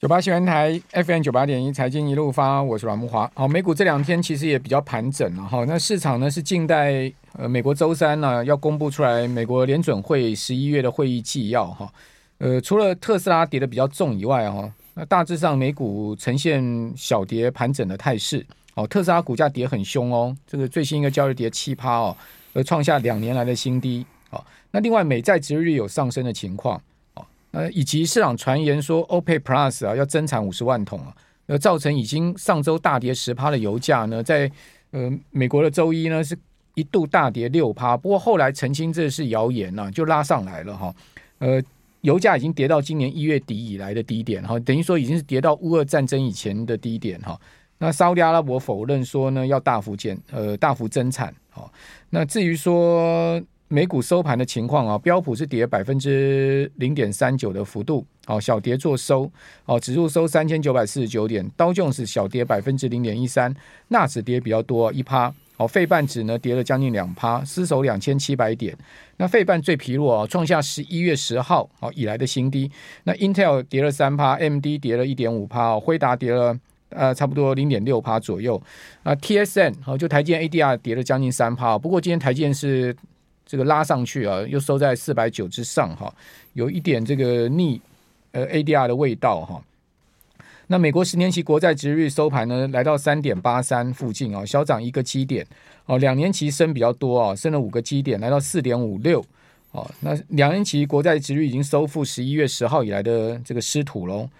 九八新闻台 FM 九八点一财经一路发，我是阮木华。好，美股这两天其实也比较盘整了哈。那市场呢是静待呃美国周三呢要公布出来美国联准会十一月的会议纪要哈。呃，除了特斯拉跌得比较重以外哈，那大致上美股呈现小跌盘整的态势。哦，特斯拉股价跌很凶哦，这个最新一个交易跌七趴哦，而创下两年来的新低。哦，那另外美债殖利率有上升的情况。呃，以及市场传言说，OPEC Plus 啊要增产五十万桶啊，呃，造成已经上周大跌十趴的油价呢，在呃美国的周一呢是一度大跌六趴，不过后来澄清这是谣言呐、啊，就拉上来了哈。呃，油价已经跌到今年一月底以来的低点哈，等于说已经是跌到乌俄战争以前的低点哈。那沙乌地阿拉伯否认说呢要大幅减呃大幅增产，好，那至于说。美股收盘的情况啊，标普是跌百分之零点三九的幅度，哦，小跌做收，哦，指数收三千九百四十九点，道琼斯小跌百分之零点一三，纳指跌比较多一趴，哦，费半指呢跌了将近两趴，失守两千七百点，那费半最疲弱啊，创下十一月十号哦以来的新低，那 Intel 跌了三趴，AMD 跌了一点五趴，辉达跌了呃差不多零点六趴左右，啊，TSM 哦就台积电 ADR 跌了将近三趴，不过今天台积电是。这个拉上去啊，又收在四百九之上哈，有一点这个逆呃 ADR 的味道哈。那美国十年期国债殖率收盘呢，来到三点八三附近啊，小涨一个基点哦。两年期升比较多啊，升了五个基点，来到四点五六哦。那两年期国债殖率已经收复十一月十号以来的这个失土喽。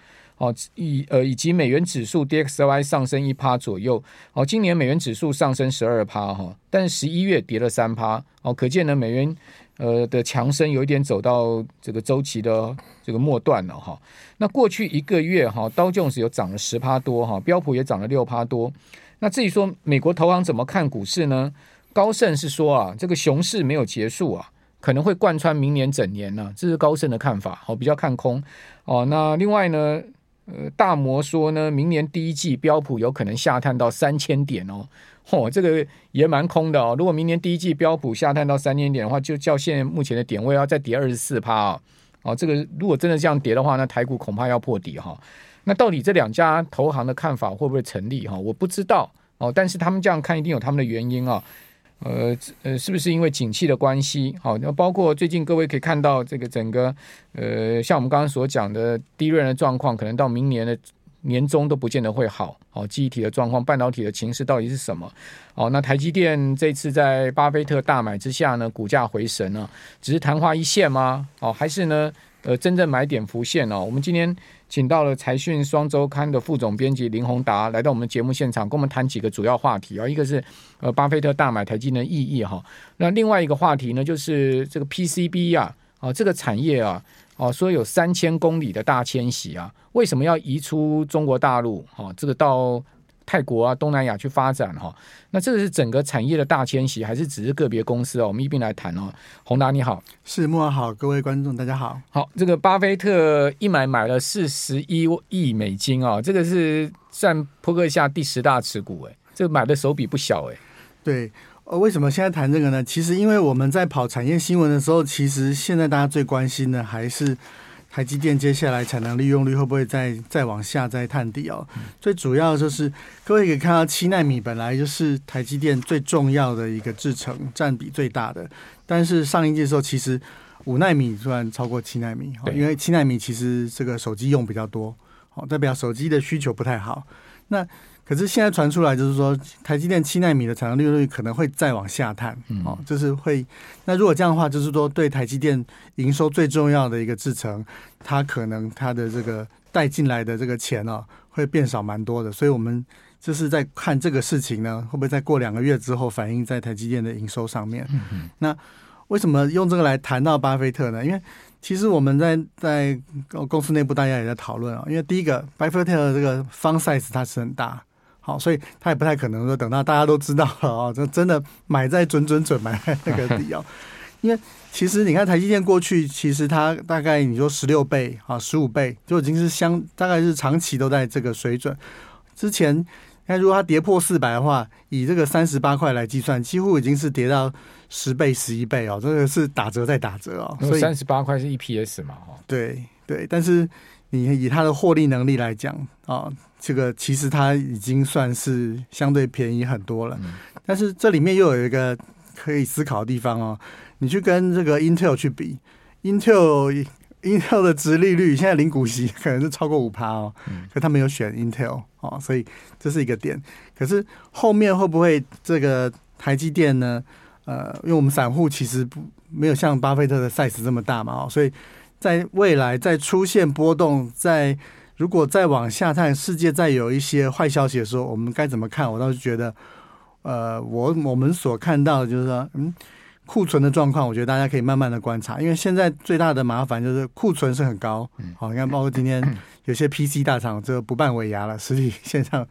哦，以呃以及美元指数 DXY 上升一趴左右。哦，今年美元指数上升十二趴哈，但十一月跌了三趴。哦，可见呢美元呃的强升有一点走到这个周期的这个末段了哈。那过去一个月哈，道琼斯有涨了十趴多哈，标普也涨了六趴多。那至于说美国投行怎么看股市呢？高盛是说啊，这个熊市没有结束啊，可能会贯穿明年整年呢，这是高盛的看法。好，比较看空。哦，那另外呢？呃，大摩说呢，明年第一季标普有可能下探到三千点哦，嚯、哦，这个也蛮空的哦。如果明年第一季标普下探到三千点的话，就叫现在目前的点位要再跌二十四趴哦。哦，这个如果真的这样跌的话，那台股恐怕要破底哈、哦。那到底这两家投行的看法会不会成立哈、哦？我不知道哦，但是他们这样看一定有他们的原因啊、哦。呃呃，是不是因为景气的关系？好，那包括最近各位可以看到这个整个呃，像我们刚刚所讲的低润的状况，可能到明年的年中都不见得会好。好，记忆体的状况，半导体的情势到底是什么？好，那台积电这次在巴菲特大买之下呢，股价回神了，只是昙花一现吗？哦，还是呢？呃，真正买点浮现哦。我们今天请到了财讯双周刊的副总编辑林宏达来到我们节目现场，跟我们谈几个主要话题啊。一个是呃，巴菲特大买台积的意义哈。那另外一个话题呢，就是这个 PCB 啊，啊，这个产业啊，哦，说有三千公里的大迁徙啊，为什么要移出中国大陆？哈，这个到。泰国啊，东南亚去发展哈，那这个是整个产业的大迁徙，还是只是个别公司哦？我们一并来谈哦。宏达你好，是慕驊好，各位观众大家好。好，这个巴菲特一买买了四十一亿美金啊，这个是占扑克下第十大持股哎，这个买的手笔不小哎。对，呃，为什么现在谈这个呢？其实因为我们在跑产业新闻的时候，其实现在大家最关心的还是。台积电接下来产能利用率会不会再再往下再探底哦？最主要就是各位可以看到，七纳米本来就是台积电最重要的一个制程，占比最大的。但是上一季的时候，其实五纳米突然超过七纳米，因为七纳米其实这个手机用比较多，好，代表手机的需求不太好。那可是现在传出来就是说，台积电七纳米的产能利用率可能会再往下探，哦，就是会。那如果这样的话，就是说对台积电营收最重要的一个制程，它可能它的这个带进来的这个钱哦，会变少蛮多的。所以我们就是在看这个事情呢，会不会在过两个月之后反映在台积电的营收上面？那为什么用这个来谈到巴菲特呢？因为其实我们在在公司内部大家也在讨论啊，因为第一个巴菲特的这个 fund size 它是很大。好，所以他也不太可能说等到大家都知道了啊，这真的买在准准准买在那个底哦。因为其实你看台积电过去，其实它大概你说十六倍啊，十五倍就已经是相大概是长期都在这个水准。之前那如果它跌破四百的话，以这个三十八块来计算，几乎已经是跌到十倍、十一倍哦，这个是打折再打折哦。所以三十八块是 EPS 嘛？哈，对对，但是。你以它的获利能力来讲啊，这个其实它已经算是相对便宜很多了。嗯、但是这里面又有一个可以思考的地方哦，你去跟这个 Intel 去比，Intel Intel 的殖利率现在零股息可能是超过五趴哦，嗯、可他没有选 Intel 哦，所以这是一个点。可是后面会不会这个台积电呢？呃，因为我们散户其实不没有像巴菲特的 size 这么大嘛，哦，所以在未来再出现波动，在如果再往下探，世界再有一些坏消息的时候，我们该怎么看？我倒是觉得，呃，我我们所看到的就是说，嗯。库存的状况，我觉得大家可以慢慢的观察，因为现在最大的麻烦就是库存是很高。好，你看，包括今天 有些 PC 大厂这个不办尾牙了，实体线上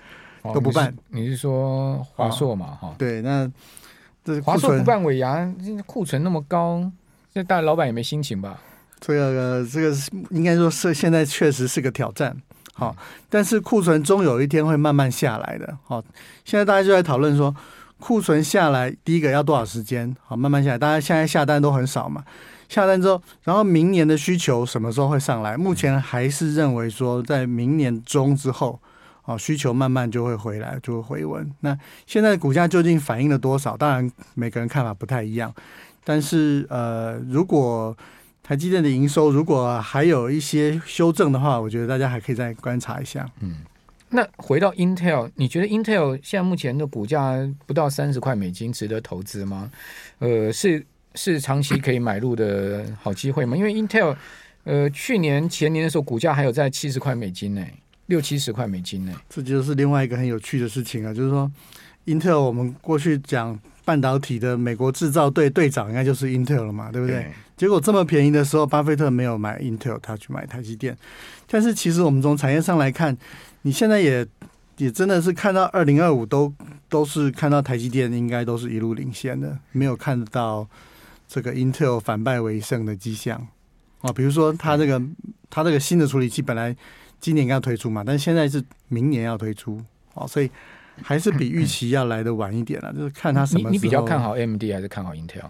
都不办。你是说华硕嘛？哈，对，那这华硕不办尾牙，库存那么高，现在大老板也没心情吧？这个这个应该说是现在确实是个挑战。好，但是库存终有一天会慢慢下来的。好，现在大家就在讨论说。库存下来，第一个要多少时间？好，慢慢下来。大家现在下单都很少嘛，下单之后，然后明年的需求什么时候会上来？目前还是认为说，在明年中之后，哦，需求慢慢就会回来，就会回温。那现在股价究竟反映了多少？当然每个人看法不太一样，但是呃，如果台积电的营收如果还有一些修正的话，我觉得大家还可以再观察一下。嗯。那回到 Intel，你觉得 Intel 现在目前的股价不到三十块美金，值得投资吗？呃，是是长期可以买入的好机会吗？因为 Intel，呃，去年前年的时候股价还有在七十块美金呢，六七十块美金呢。这就是另外一个很有趣的事情啊，就是说 Intel，我们过去讲半导体的美国制造队队长应该就是 Intel 了嘛，对不对？对。结果这么便宜的时候，巴菲特没有买 Intel，他去买台积电。但是其实我们从产业上来看。你现在也也真的是看到二零二五都都是看到台积电应该都是一路领先的，没有看到这个 Intel 反败为胜的迹象啊。比如说它这个它这个新的处理器本来今年要推出嘛，但现在是明年要推出哦，所以还是比预期要来的晚一点了。就是看它什么。你你比较看好 AMD 还是看好 Intel？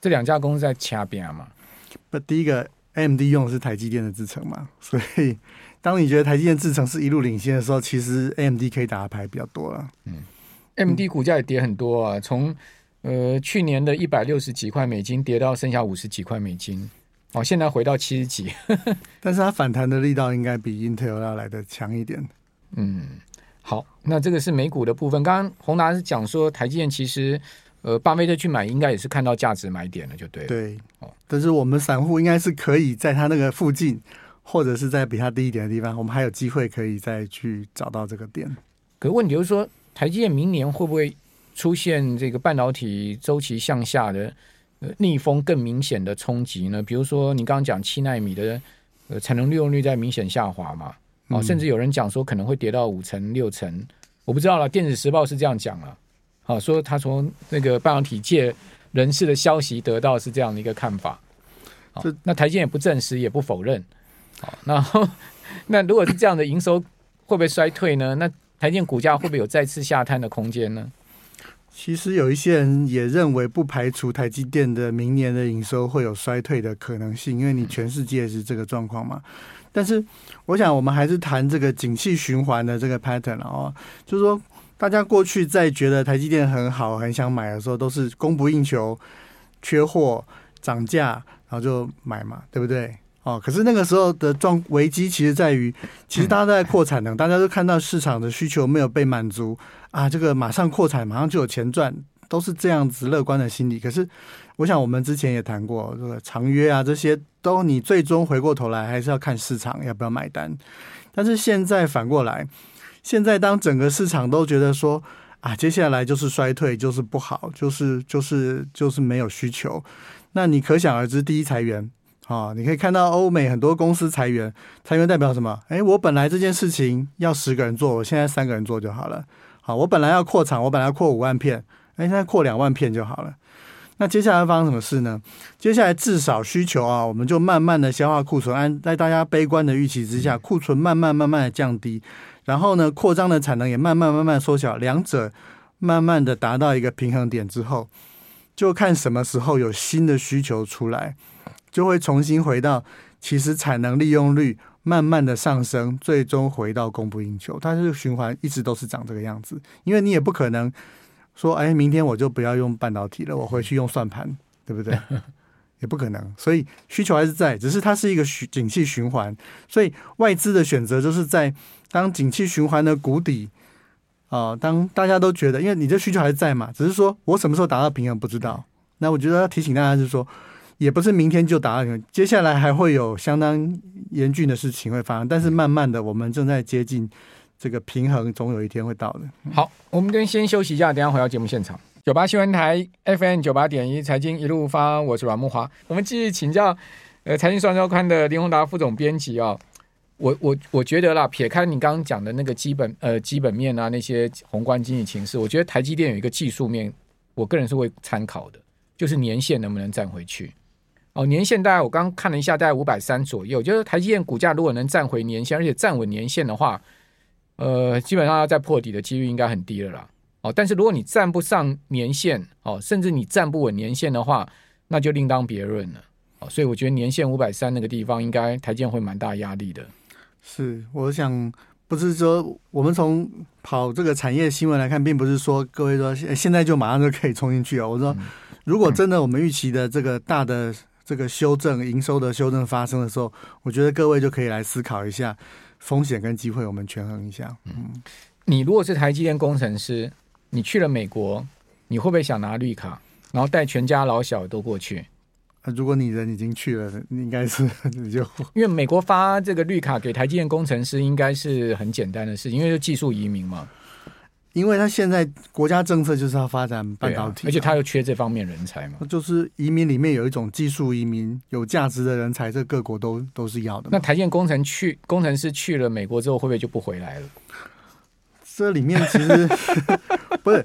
这两家公司在掐边嘛？不，第一个 AMD 用的是台积电的制程嘛，所以。当你觉得台积电制程是一路领先的时候，其实 AMD 可以打的牌比较多了。嗯，AMD 股价也跌很多啊，从呃去年的一百六十几块美金跌到剩下五十几块美金，哦，现在回到七十几。但是它反弹的力道应该比 Intel 要来的强一点。嗯，好，那这个是美股的部分。刚刚宏达是讲说台积电其实呃巴菲特去买，应该也是看到价值买点了，就对了。对，哦，但是我们散户应该是可以在它那个附近。或者是在比它低一点的地方，我们还有机会可以再去找到这个点。可问题就是说，台积电明年会不会出现这个半导体周期向下的呃逆风更明显的冲击呢？比如说你刚刚讲七纳米的呃产能利用率在明显下滑嘛，哦，甚至有人讲说可能会跌到五成六成，我不知道了。电子时报是这样讲了，好说他从那个半导体界人士的消息得到是这样的一个看法。这那台积电也不证实也不否认。好，那 那如果是这样的营收会不会衰退呢？那台积电股价会不会有再次下探的空间呢？其实有一些人也认为，不排除台积电的明年的营收会有衰退的可能性，因为你全世界是这个状况嘛。但是我想，我们还是谈这个景气循环的这个 pattern 哦，就是说，大家过去在觉得台积电很好、很想买的时候，都是供不应求、缺货、涨价，然后就买嘛，对不对？哦，可是那个时候的状危机，其实在于，其实大家都在扩产能，大家都看到市场的需求没有被满足啊，这个马上扩产，马上就有钱赚，都是这样子乐观的心理。可是，我想我们之前也谈过，这个长约啊，这些都你最终回过头来还是要看市场要不要买单。但是现在反过来，现在当整个市场都觉得说啊，接下来就是衰退，就是不好，就是就是就是没有需求，那你可想而知，第一裁员。啊、哦，你可以看到欧美很多公司裁员，裁员代表什么？哎，我本来这件事情要十个人做，我现在三个人做就好了。好，我本来要扩厂，我本来要扩五万片，哎，现在扩两万片就好了。那接下来发生什么事呢？接下来至少需求啊，我们就慢慢的消化库存，按在大家悲观的预期之下，库存慢慢慢慢的降低，然后呢，扩张的产能也慢慢慢慢缩小，两者慢慢的达到一个平衡点之后，就看什么时候有新的需求出来。就会重新回到，其实产能利用率慢慢的上升，最终回到供不应求。它是循环，一直都是长这个样子。因为你也不可能说，哎，明天我就不要用半导体了，我回去用算盘，对不对？也不可能。所以需求还是在，只是它是一个景气循环。所以外资的选择就是在当景气循环的谷底啊、呃，当大家都觉得，因为你这需求还是在嘛，只是说我什么时候达到平衡不知道。那我觉得要提醒大家就是说。也不是明天就达到，接下来还会有相当严峻的事情会发生，但是慢慢的，我们正在接近这个平衡，总有一天会到的。好，我们跟先休息一下，等一下回到节目现场。九八新闻台 FM 九八点一财经一路发，我是阮木华。我们继续请教呃财经双周刊的林宏达副总编辑啊，我我我觉得啦，撇开你刚刚讲的那个基本呃基本面啊那些宏观经济情势，我觉得台积电有一个技术面，我个人是会参考的，就是年限能不能站回去。哦，年限大概我刚刚看了一下，大概五百三左右。就是台积电股价如果能站回年线，而且站稳年线的话，呃，基本上要再破底的几率应该很低了啦。哦，但是如果你站不上年线，哦，甚至你站不稳年线的话，那就另当别论了。哦，所以我觉得年线五百三那个地方，应该台积电会蛮大压力的。是，我想不是说我们从跑这个产业新闻来看，并不是说各位说现在就马上就可以冲进去哦。我说，如果真的我们预期的这个大的。这个修正营收的修正发生的时候，我觉得各位就可以来思考一下风险跟机会，我们权衡一下。嗯，你如果是台积电工程师，你去了美国，你会不会想拿绿卡，然后带全家老小都过去？如果你人已经去了，应该是 你就因为美国发这个绿卡给台积电工程师，应该是很简单的事情，因为是技术移民嘛。因为他现在国家政策就是要发展半导体，而且他又缺这方面人才嘛。就是移民里面有一种技术移民，有价值的人才，这各国都都是要的。那台建工程去工程师去了美国之后，会不会就不回来了？这里面其实 不是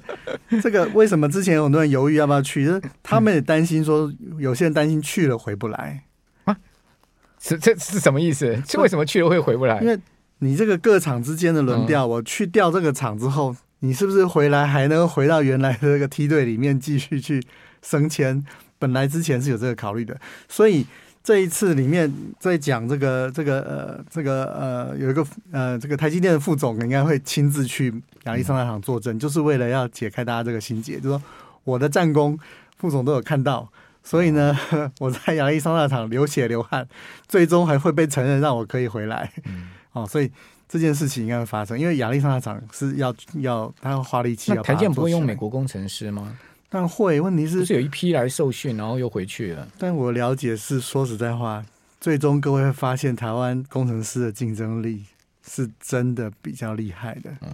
这个，为什么之前有很多人犹豫要不要去？就是他们也担心说，有些人担心去了回不来啊。这这是什么意思？这为什么去了会回不来？因为你这个各厂之间的轮调，我去调这个厂之后。你是不是回来还能回到原来的这个梯队里面继续去升迁？本来之前是有这个考虑的，所以这一次里面在讲这个这个呃这个呃有一个呃这个台积电的副总应该会亲自去亚利桑那厂作证，就是为了要解开大家这个心结，就说我的战功副总都有看到，所以呢我在亚利桑那厂流血流汗，最终还会被承认让我可以回来。哦，所以。这件事情应该会发生，因为亚利桑那厂是要要他要花力气。那台建不会用美国工程师吗？但会，问题是，是有一批来受训，然后又回去了。但我了解是说实在话，最终各位会发现，台湾工程师的竞争力是真的比较厉害的。嗯，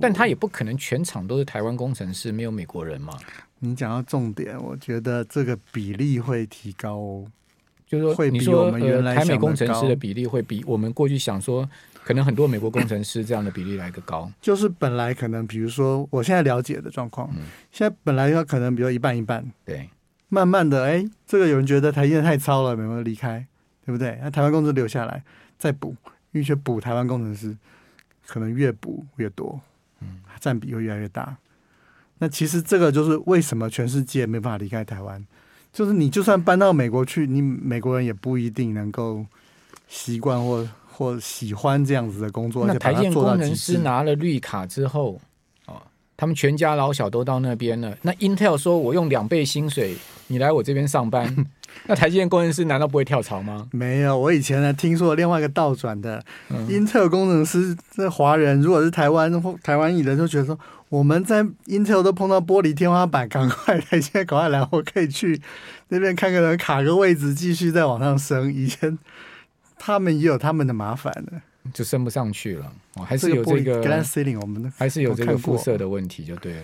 但他也不可能全场都是台湾工程师，没有美国人嘛。你讲到重点，我觉得这个比例会提高哦。就是说，会比我们原来台美工程师的比例会比我们过去想说。可能很多美国工程师这样的比例来个高，就是本来可能比如说我现在了解的状况，嗯，现在本来要可能比如一半一半，对，慢慢的哎，这个有人觉得台积电太糙了，没有离开，对不对？那台湾工程师留下来再补，因为去补台湾工程师，可能越补越多，嗯，占比会越来越大。那其实这个就是为什么全世界没办法离开台湾，就是你就算搬到美国去，你美国人也不一定能够习惯或。或喜欢这样子的工作，那台建工程师拿了绿卡之后，哦，他们全家老小都到那边了。那 Intel 说我用两倍薪水，你来我这边上班，那台建工程师难道不会跳槽吗？没有，我以前呢听说另外一个倒转的、嗯、Intel 工程师，这华人如果是台湾或台湾裔人，就觉得说我们在 Intel 都碰到玻璃天花板，赶快台现在赶快来，我可以去那边看个人卡个位置，继续再往上升。以前。他们也有他们的麻烦的，就升不上去了。哦，还是有这个 glass ceiling，我们还是有这个辐射的问题，就对了。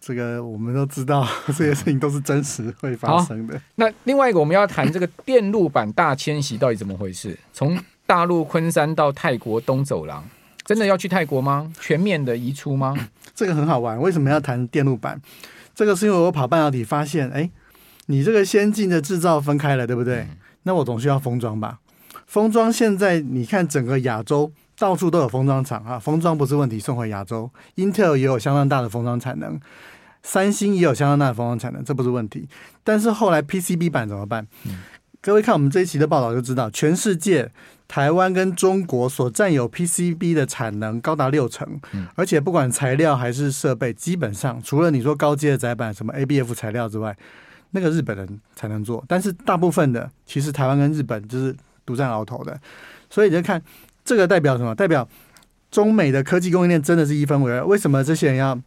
这个我们都知道，这些事情都是真实会发生的。那另外一个，我们要谈这个电路板大迁徙到底怎么回事？从大陆昆山到泰国东走廊，真的要去泰国吗？全面的移出吗？这个很好玩。为什么要谈电路板？这个是因为我跑半导体发现，哎，你这个先进的制造分开了，对不对？嗯、那我总需要封装吧。封装现在你看整个亚洲到处都有封装厂啊，封装不是问题，送回亚洲。Intel 也有相当大的封装产能，三星也有相当大的封装产能，这不是问题。但是后来 PCB 板怎么办？嗯、各位看我们这一期的报道就知道，全世界台湾跟中国所占有 PCB 的产能高达六成，而且不管材料还是设备，基本上除了你说高阶的载板什么 ABF 材料之外，那个日本人才能做。但是大部分的其实台湾跟日本就是独占鳌头的，所以你就看这个代表什么？代表中美的科技供应链真的是一分为二。为什么这些人要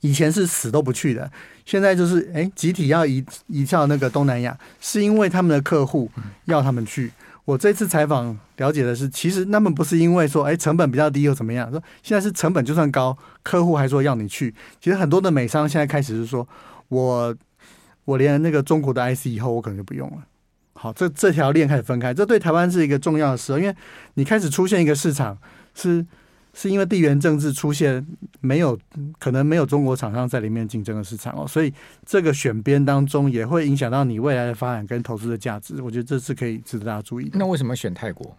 以前是死都不去的，现在就是哎集体要移移到那个东南亚，是因为他们的客户要他们去。我这次采访了解的是，其实他们不是因为说，哎，成本比较低又怎么样？说现在是成本就算高，客户还说要你去。其实很多的美商现在开始是说，我我连那个中国的 IC 以后我可能就不用了。好，这这条链开始分开，这对台湾是一个重要的事，因为你开始出现一个市场是。是因为地缘政治出现没有可能没有中国厂商在里面竞争的市场哦，所以这个选边当中也会影响到你未来的发展跟投资的价值。我觉得这是可以值得大家注意的。那为什么选泰国？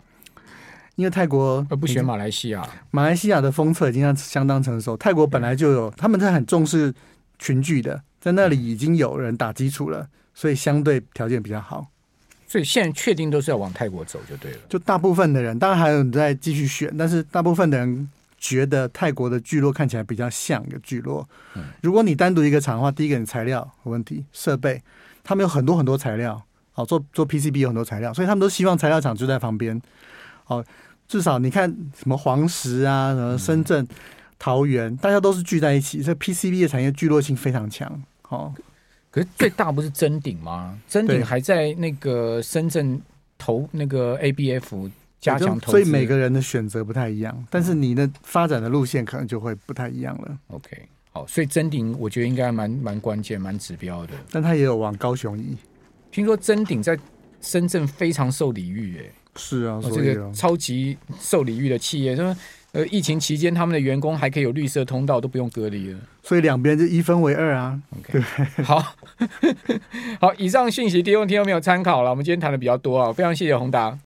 因为泰国而不选马来西亚？马来西亚的封测已经相当成熟，泰国本来就有，他们是很重视群聚的，在那里已经有人打基础了，所以相对条件比较好。所以现在确定都是要往泰国走就对了。就大部分的人，当然还有人在继续选，但是大部分的人觉得泰国的聚落看起来比较像一个聚落。嗯，如果你单独一个厂的话，第一个你材料有问题，设备他们有很多很多材料，哦，做做 PCB 有很多材料，所以他们都希望材料厂就在旁边。哦，至少你看什么黄石啊，什么深圳、桃园，大家都是聚在一起，这 PCB 的产业聚落性非常强。哦。可是最大不是真鼎吗？真鼎还在那个深圳投那个 ABF 加强投资，所以每个人的选择不太一样，但是你的发展的路线可能就会不太一样了。OK，好，所以真鼎我觉得应该蛮蛮关键、蛮指标的。但他也有往高雄移。听说真鼎在深圳非常受礼遇，哎，是啊，这个超级受礼遇的企业，说呃，疫情期间他们的员工还可以有绿色通道，都不用隔离了。所以两边就一分为二啊。OK，好，好，以上讯息提供听众朋友参考了。我们今天谈的比较多啊，非常谢谢宏达。